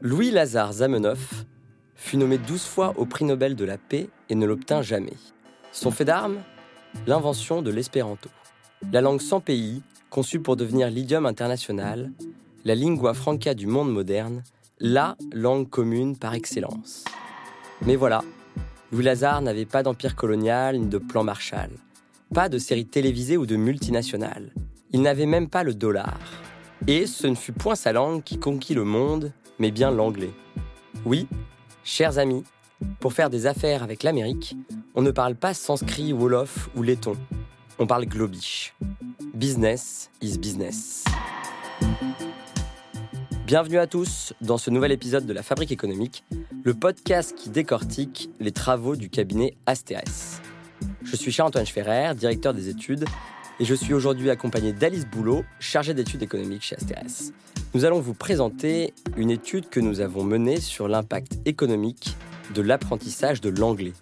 Louis-Lazare Zamenhof fut nommé 12 fois au prix Nobel de la paix et ne l'obtint jamais. Son fait d'armes L'invention de l'espéranto. La langue sans pays, conçue pour devenir l'idiome international, la lingua franca du monde moderne, la langue commune par excellence. Mais voilà, Louis Lazare n'avait pas d'empire colonial ni de plan Marshall, pas de série télévisée ou de multinationales. Il n'avait même pas le dollar. Et ce ne fut point sa langue qui conquit le monde, mais bien l'anglais. Oui, chers amis, pour faire des affaires avec l'Amérique, on ne parle pas sanskrit, wolof ou letton. On parle globish. Business is business. Bienvenue à tous dans ce nouvel épisode de La Fabrique économique, le podcast qui décortique les travaux du cabinet Astéres. Je suis Charles-Antoine Schferrer, directeur des études, et je suis aujourd'hui accompagné d'Alice Boulot, chargée d'études économiques chez Astéres. Nous allons vous présenter une étude que nous avons menée sur l'impact économique de l'apprentissage de l'anglais.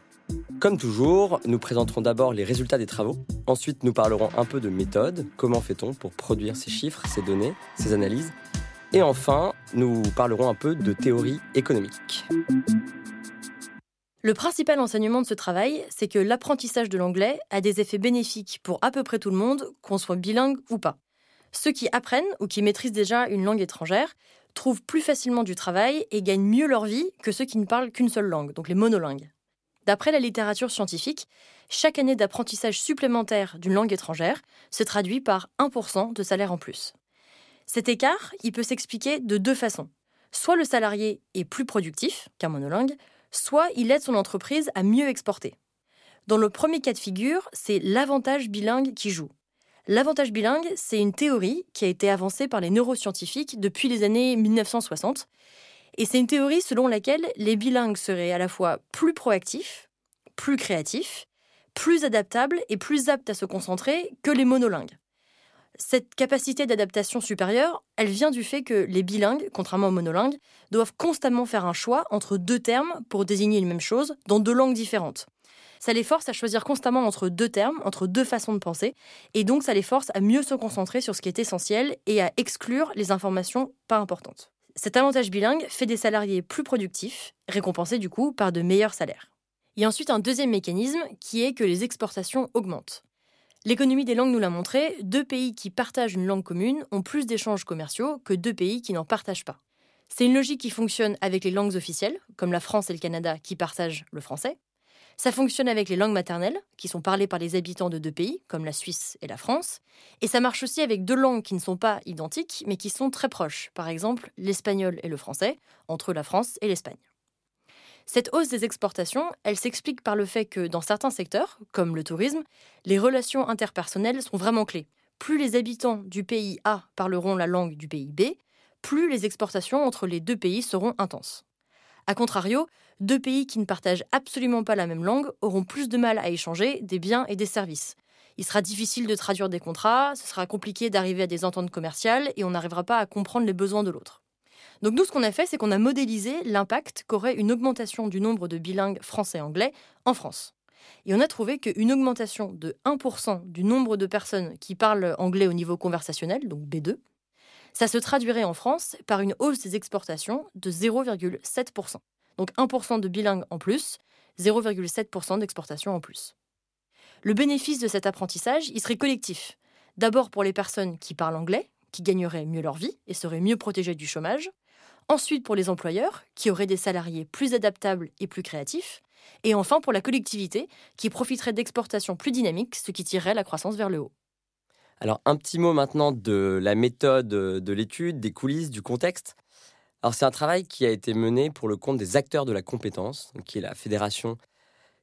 Comme toujours, nous présenterons d'abord les résultats des travaux. Ensuite, nous parlerons un peu de méthode. Comment fait-on pour produire ces chiffres, ces données, ces analyses et enfin, nous parlerons un peu de théorie économique. Le principal enseignement de ce travail, c'est que l'apprentissage de l'anglais a des effets bénéfiques pour à peu près tout le monde, qu'on soit bilingue ou pas. Ceux qui apprennent ou qui maîtrisent déjà une langue étrangère trouvent plus facilement du travail et gagnent mieux leur vie que ceux qui ne parlent qu'une seule langue, donc les monolingues. D'après la littérature scientifique, chaque année d'apprentissage supplémentaire d'une langue étrangère se traduit par 1% de salaire en plus. Cet écart, il peut s'expliquer de deux façons. Soit le salarié est plus productif qu'un monolingue, soit il aide son entreprise à mieux exporter. Dans le premier cas de figure, c'est l'avantage bilingue qui joue. L'avantage bilingue, c'est une théorie qui a été avancée par les neuroscientifiques depuis les années 1960. Et c'est une théorie selon laquelle les bilingues seraient à la fois plus proactifs, plus créatifs, plus adaptables et plus aptes à se concentrer que les monolingues. Cette capacité d'adaptation supérieure, elle vient du fait que les bilingues, contrairement aux monolingues, doivent constamment faire un choix entre deux termes pour désigner une même chose dans deux langues différentes. Ça les force à choisir constamment entre deux termes, entre deux façons de penser, et donc ça les force à mieux se concentrer sur ce qui est essentiel et à exclure les informations pas importantes. Cet avantage bilingue fait des salariés plus productifs, récompensés du coup par de meilleurs salaires. Il y a ensuite un deuxième mécanisme qui est que les exportations augmentent. L'économie des langues nous l'a montré, deux pays qui partagent une langue commune ont plus d'échanges commerciaux que deux pays qui n'en partagent pas. C'est une logique qui fonctionne avec les langues officielles, comme la France et le Canada qui partagent le français. Ça fonctionne avec les langues maternelles, qui sont parlées par les habitants de deux pays, comme la Suisse et la France. Et ça marche aussi avec deux langues qui ne sont pas identiques, mais qui sont très proches, par exemple l'espagnol et le français, entre la France et l'Espagne. Cette hausse des exportations, elle s'explique par le fait que dans certains secteurs, comme le tourisme, les relations interpersonnelles sont vraiment clés. Plus les habitants du pays A parleront la langue du pays B, plus les exportations entre les deux pays seront intenses. A contrario, deux pays qui ne partagent absolument pas la même langue auront plus de mal à échanger des biens et des services. Il sera difficile de traduire des contrats, ce sera compliqué d'arriver à des ententes commerciales et on n'arrivera pas à comprendre les besoins de l'autre. Donc nous, ce qu'on a fait, c'est qu'on a modélisé l'impact qu'aurait une augmentation du nombre de bilingues français-anglais en France. Et on a trouvé qu'une augmentation de 1% du nombre de personnes qui parlent anglais au niveau conversationnel, donc B2, ça se traduirait en France par une hausse des exportations de 0,7%. Donc 1% de bilingues en plus, 0,7% d'exportation en plus. Le bénéfice de cet apprentissage, il serait collectif. D'abord pour les personnes qui parlent anglais, qui gagneraient mieux leur vie et seraient mieux protégées du chômage. Ensuite, pour les employeurs, qui auraient des salariés plus adaptables et plus créatifs. Et enfin, pour la collectivité, qui profiterait d'exportations plus dynamiques, ce qui tirerait la croissance vers le haut. Alors, un petit mot maintenant de la méthode de l'étude, des coulisses, du contexte. Alors, c'est un travail qui a été mené pour le compte des acteurs de la compétence, qui est la fédération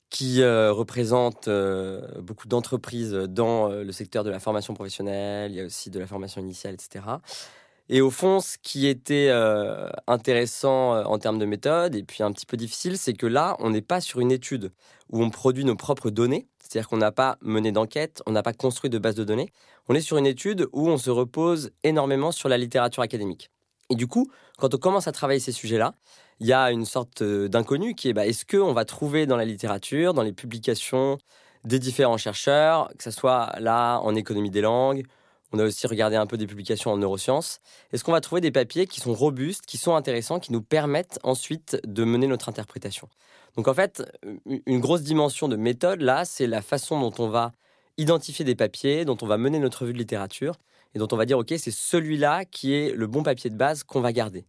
qui euh, représente euh, beaucoup d'entreprises dans euh, le secteur de la formation professionnelle, il y a aussi de la formation initiale, etc. Et au fond, ce qui était euh, intéressant euh, en termes de méthode, et puis un petit peu difficile, c'est que là, on n'est pas sur une étude où on produit nos propres données, c'est-à-dire qu'on n'a pas mené d'enquête, on n'a pas construit de base de données. On est sur une étude où on se repose énormément sur la littérature académique. Et du coup, quand on commence à travailler ces sujets-là, il y a une sorte euh, d'inconnu qui est bah, est-ce qu'on va trouver dans la littérature, dans les publications, des différents chercheurs, que ce soit là en économie des langues. On a aussi regardé un peu des publications en neurosciences. Est-ce qu'on va trouver des papiers qui sont robustes, qui sont intéressants, qui nous permettent ensuite de mener notre interprétation? Donc en fait, une grosse dimension de méthode, là, c'est la façon dont on va identifier des papiers, dont on va mener notre revue de littérature et dont on va dire, OK, c'est celui-là qui est le bon papier de base qu'on va garder.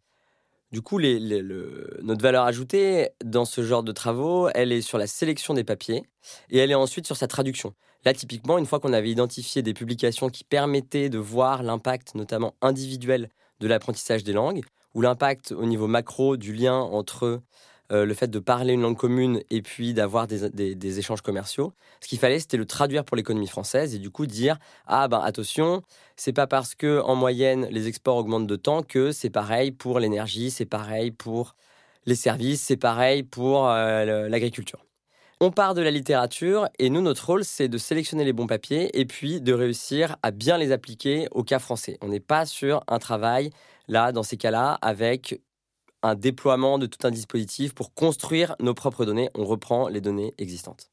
Du coup, notre valeur ajoutée dans ce genre de travaux, elle est sur la sélection des papiers et elle est ensuite sur sa traduction. Là, typiquement, une fois qu'on avait identifié des publications qui permettaient de voir l'impact, notamment individuel, de l'apprentissage des langues, ou l'impact au niveau macro du lien entre euh, le fait de parler une langue commune et puis d'avoir des, échanges commerciaux. Ce qu'il fallait, c'était le traduire pour l'économie française et du coup dire ah ben attention, c'est pas parce que en moyenne les exports augmentent de temps que c'est pareil pour l'énergie, c'est pareil pour les services, c'est pareil pour euh, l'agriculture. On part de la littérature et nous, notre rôle, c'est de sélectionner les bons papiers et puis de réussir à bien les appliquer au cas français. On n'est pas sur un travail, là, dans ces cas-là, avec un déploiement de tout un dispositif pour construire nos propres données. On reprend les données existantes.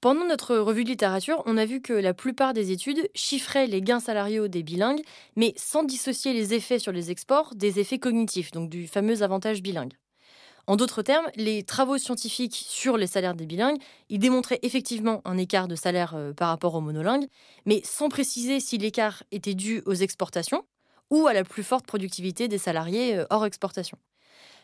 Pendant notre revue de littérature, on a vu que la plupart des études chiffraient les gains salariaux des bilingues, mais sans dissocier les effets sur les exports des effets cognitifs, donc du fameux avantage bilingue. En d'autres termes, les travaux scientifiques sur les salaires des bilingues, ils démontraient effectivement un écart de salaire euh, par rapport aux monolingues, mais sans préciser si l'écart était dû aux exportations ou à la plus forte productivité des salariés euh, hors exportation.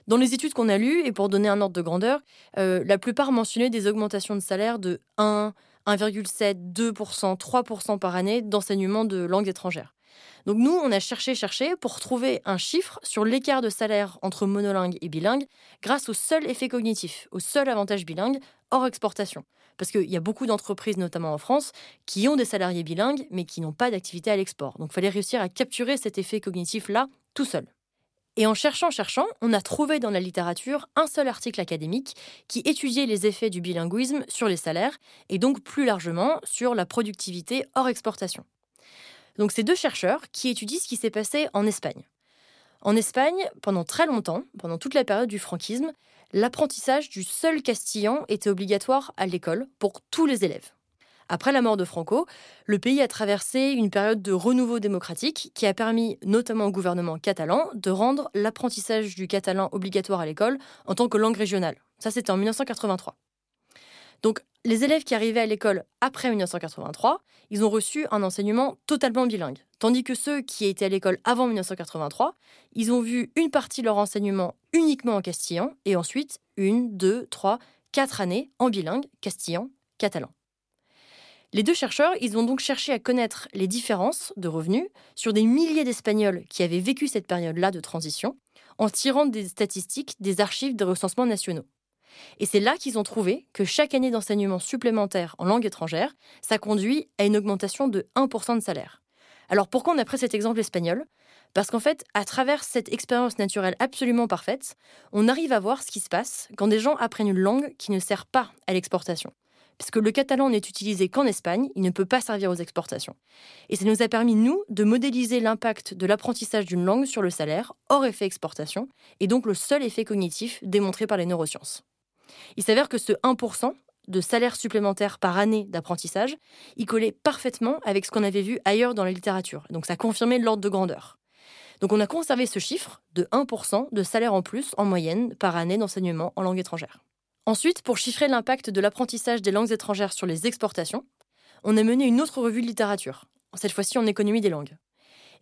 Dans les études qu'on a lues, et pour donner un ordre de grandeur, euh, la plupart mentionnaient des augmentations de salaire de 1, 1,7, 2%, 3% par année d'enseignement de langues étrangères. Donc nous, on a cherché, cherché pour trouver un chiffre sur l'écart de salaire entre monolingue et bilingue grâce au seul effet cognitif, au seul avantage bilingue hors exportation. Parce qu'il y a beaucoup d'entreprises, notamment en France, qui ont des salariés bilingues, mais qui n'ont pas d'activité à l'export. Donc il fallait réussir à capturer cet effet cognitif-là tout seul. Et en cherchant, cherchant, on a trouvé dans la littérature un seul article académique qui étudiait les effets du bilinguisme sur les salaires et donc plus largement sur la productivité hors exportation. Donc c'est deux chercheurs qui étudient ce qui s'est passé en Espagne. En Espagne, pendant très longtemps, pendant toute la période du franquisme, l'apprentissage du seul castillan était obligatoire à l'école pour tous les élèves. Après la mort de Franco, le pays a traversé une période de renouveau démocratique qui a permis notamment au gouvernement catalan de rendre l'apprentissage du catalan obligatoire à l'école en tant que langue régionale. Ça, c'était en 1983. Donc, les élèves qui arrivaient à l'école après 1983, ils ont reçu un enseignement totalement bilingue. Tandis que ceux qui étaient à l'école avant 1983, ils ont vu une partie de leur enseignement uniquement en castillan et ensuite une, deux, trois, quatre années en bilingue, castillan-catalan. Les deux chercheurs, ils ont donc cherché à connaître les différences de revenus sur des milliers d'Espagnols qui avaient vécu cette période-là de transition, en tirant des statistiques des archives des recensements nationaux. Et c'est là qu'ils ont trouvé que chaque année d'enseignement supplémentaire en langue étrangère, ça conduit à une augmentation de 1% de salaire. Alors pourquoi on a pris cet exemple espagnol? Parce qu'en fait, à travers cette expérience naturelle absolument parfaite, on arrive à voir ce qui se passe quand des gens apprennent une langue qui ne sert pas à l'exportation puisque le catalan n'est utilisé qu'en Espagne, il ne peut pas servir aux exportations. Et ça nous a permis, nous, de modéliser l'impact de l'apprentissage d'une langue sur le salaire, hors effet exportation, et donc le seul effet cognitif démontré par les neurosciences. Il s'avère que ce 1% de salaire supplémentaire par année d'apprentissage, il collait parfaitement avec ce qu'on avait vu ailleurs dans la littérature. Donc ça confirmait l'ordre de grandeur. Donc on a conservé ce chiffre de 1% de salaire en plus en moyenne par année d'enseignement en langue étrangère. Ensuite, pour chiffrer l'impact de l'apprentissage des langues étrangères sur les exportations, on a mené une autre revue de littérature, cette fois-ci en économie des langues.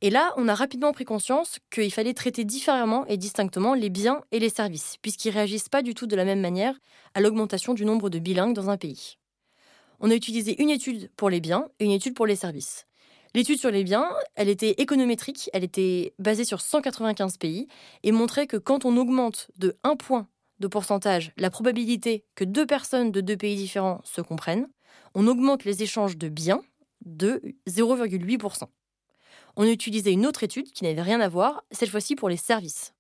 Et là, on a rapidement pris conscience qu'il fallait traiter différemment et distinctement les biens et les services, puisqu'ils réagissent pas du tout de la même manière à l'augmentation du nombre de bilingues dans un pays. On a utilisé une étude pour les biens et une étude pour les services. L'étude sur les biens, elle était économétrique, elle était basée sur 195 pays et montrait que quand on augmente de 1 point de pourcentage la probabilité que deux personnes de deux pays différents se comprennent, on augmente les échanges de biens de 0,8%. On a utilisé une autre étude qui n'avait rien à voir, cette fois-ci pour les services.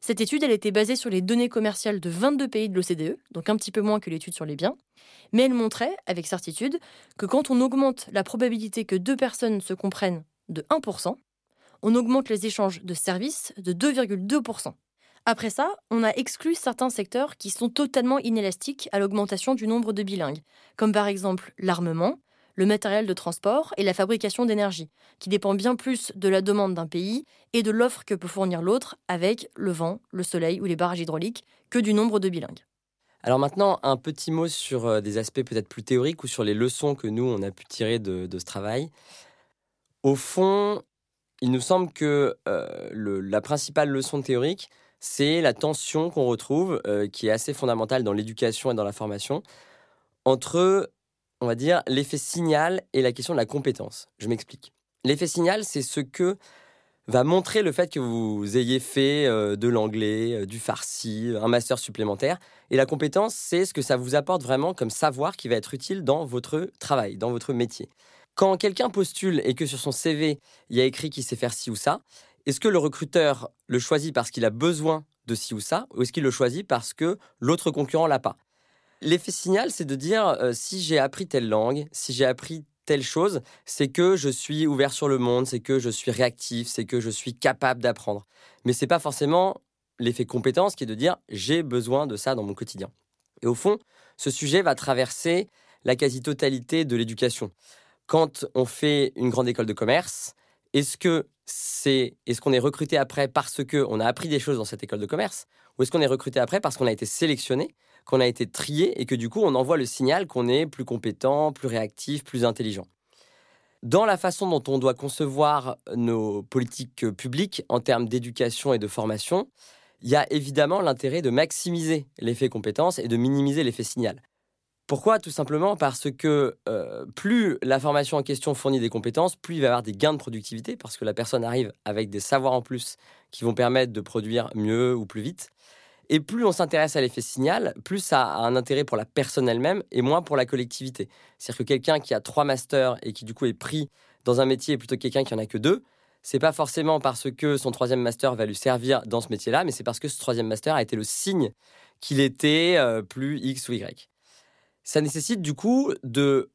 Cette étude, elle était basée sur les données commerciales de 22 pays de l'OCDE, donc un petit peu moins que l'étude sur les biens, mais elle montrait, avec certitude, que quand on augmente la probabilité que deux personnes se comprennent de 1%, on augmente les échanges de services de 2,2%. Après ça, on a exclu certains secteurs qui sont totalement inélastiques à l'augmentation du nombre de bilingues, comme par exemple l'armement, le matériel de transport et la fabrication d'énergie, qui dépend bien plus de la demande d'un pays et de l'offre que peut fournir l'autre avec le vent, le soleil ou les barrages hydrauliques que du nombre de bilingues. Alors maintenant, un petit mot sur euh, des aspects peut-être plus théoriques ou sur les leçons que nous, on a pu tirer de, ce travail. Au fond, il nous semble que euh, la principale leçon théorique, c'est la tension qu'on retrouve, euh, qui est assez fondamentale dans l'éducation et dans la formation, entre on va dire, l'effet signal et la question de la compétence. Je m'explique. L'effet signal, c'est ce que va montrer le fait que vous ayez fait euh, de l'anglais, euh, du farsi, un master supplémentaire. Et la compétence, c'est ce que ça vous apporte vraiment comme savoir qui va être utile dans votre travail, dans votre métier. Quand quelqu'un postule et que sur son CV, il y a écrit qu'il sait faire ci ou ça, est-ce que le recruteur le choisit parce qu'il a besoin de ci ou ça, ou est-ce qu'il le choisit parce que l'autre concurrent l'a pas? L'effet signal, c'est de dire euh, si j'ai appris telle langue, si j'ai appris telle chose, c'est que je suis ouvert sur le monde, c'est que je suis réactif, c'est que je suis capable d'apprendre. Mais c'est pas forcément l'effet compétence qui est de dire j'ai besoin de ça dans mon quotidien. Et au fond, ce sujet va traverser la quasi-totalité de l'éducation. Quand on fait une grande école de commerce, est-ce que c'est est-ce qu'on est recruté après parce que on a appris des choses dans cette école de commerce ou est-ce qu'on est recruté après parce qu'on a été sélectionné qu'on a été trié et que du coup on envoie le signal qu'on est plus compétent, plus réactif, plus intelligent. Dans la façon dont on doit concevoir nos politiques publiques en termes d'éducation et de formation, il y a évidemment l'intérêt de maximiser l'effet compétence et de minimiser l'effet signal. Pourquoi? Tout simplement parce que euh, plus la formation en question fournit des compétences, plus il va y avoir des gains de productivité, parce que la personne arrive avec des savoirs en plus qui vont permettre de produire mieux ou plus vite. Et plus on s'intéresse à l'effet signal, plus ça a un intérêt pour la personne elle-même et moins pour la collectivité. C'est-à-dire que quelqu'un qui a trois masters et qui du coup est pris dans un métier plutôt que quelqu'un qui en a que deux, c'est pas forcément parce que son troisième master va lui servir dans ce métier-là, mais c'est parce que ce troisième master a été le signe qu'il était euh, plus X ou Y. Ça nécessite du coup de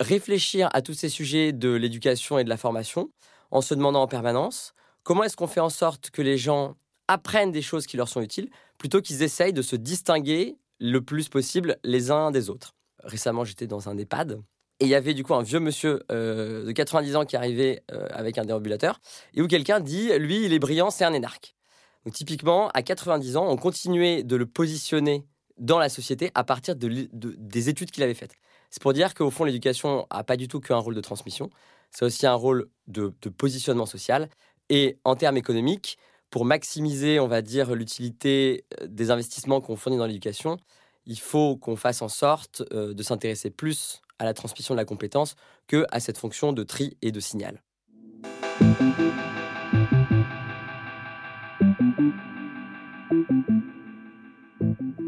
réfléchir à tous ces sujets de l'éducation et de la formation en se demandant en permanence comment est-ce qu'on fait en sorte que les gens apprennent des choses qui leur sont utiles, plutôt qu'ils essayent de se distinguer le plus possible les uns des autres. Récemment, j'étais dans un EHPAD et il y avait du coup un vieux monsieur euh, de 90 ans qui arrivait euh, avec un déambulateur et où quelqu'un dit lui il est brillant, c'est un énarque. Donc typiquement à 90 ans, on continuait de le positionner dans la société à partir de, des études qu'il avait faites. C'est pour dire qu'au fond l'éducation a pas du tout qu'un rôle de transmission, c'est aussi un rôle de positionnement social et en termes économiques, pour maximiser, on va dire, l'utilité euh, des investissements qu'on fournit dans l'éducation, il faut qu'on fasse en sorte euh, de s'intéresser plus à la transmission de la compétence que à cette fonction de tri et de signal.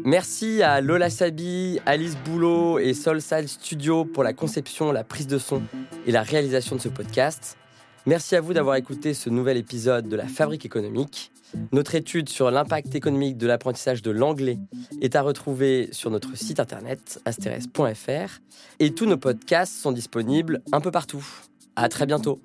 Merci à Lola Sabi, Alice Boulot et Solsal Studio pour la conception, la prise de son et la réalisation de ce podcast. Merci à vous d'avoir écouté ce nouvel épisode de la Fabrique économique. Notre étude sur l'impact économique de l'apprentissage de l'anglais est à retrouver sur notre site internet asteres.fr et tous nos podcasts sont disponibles un peu partout. À très bientôt.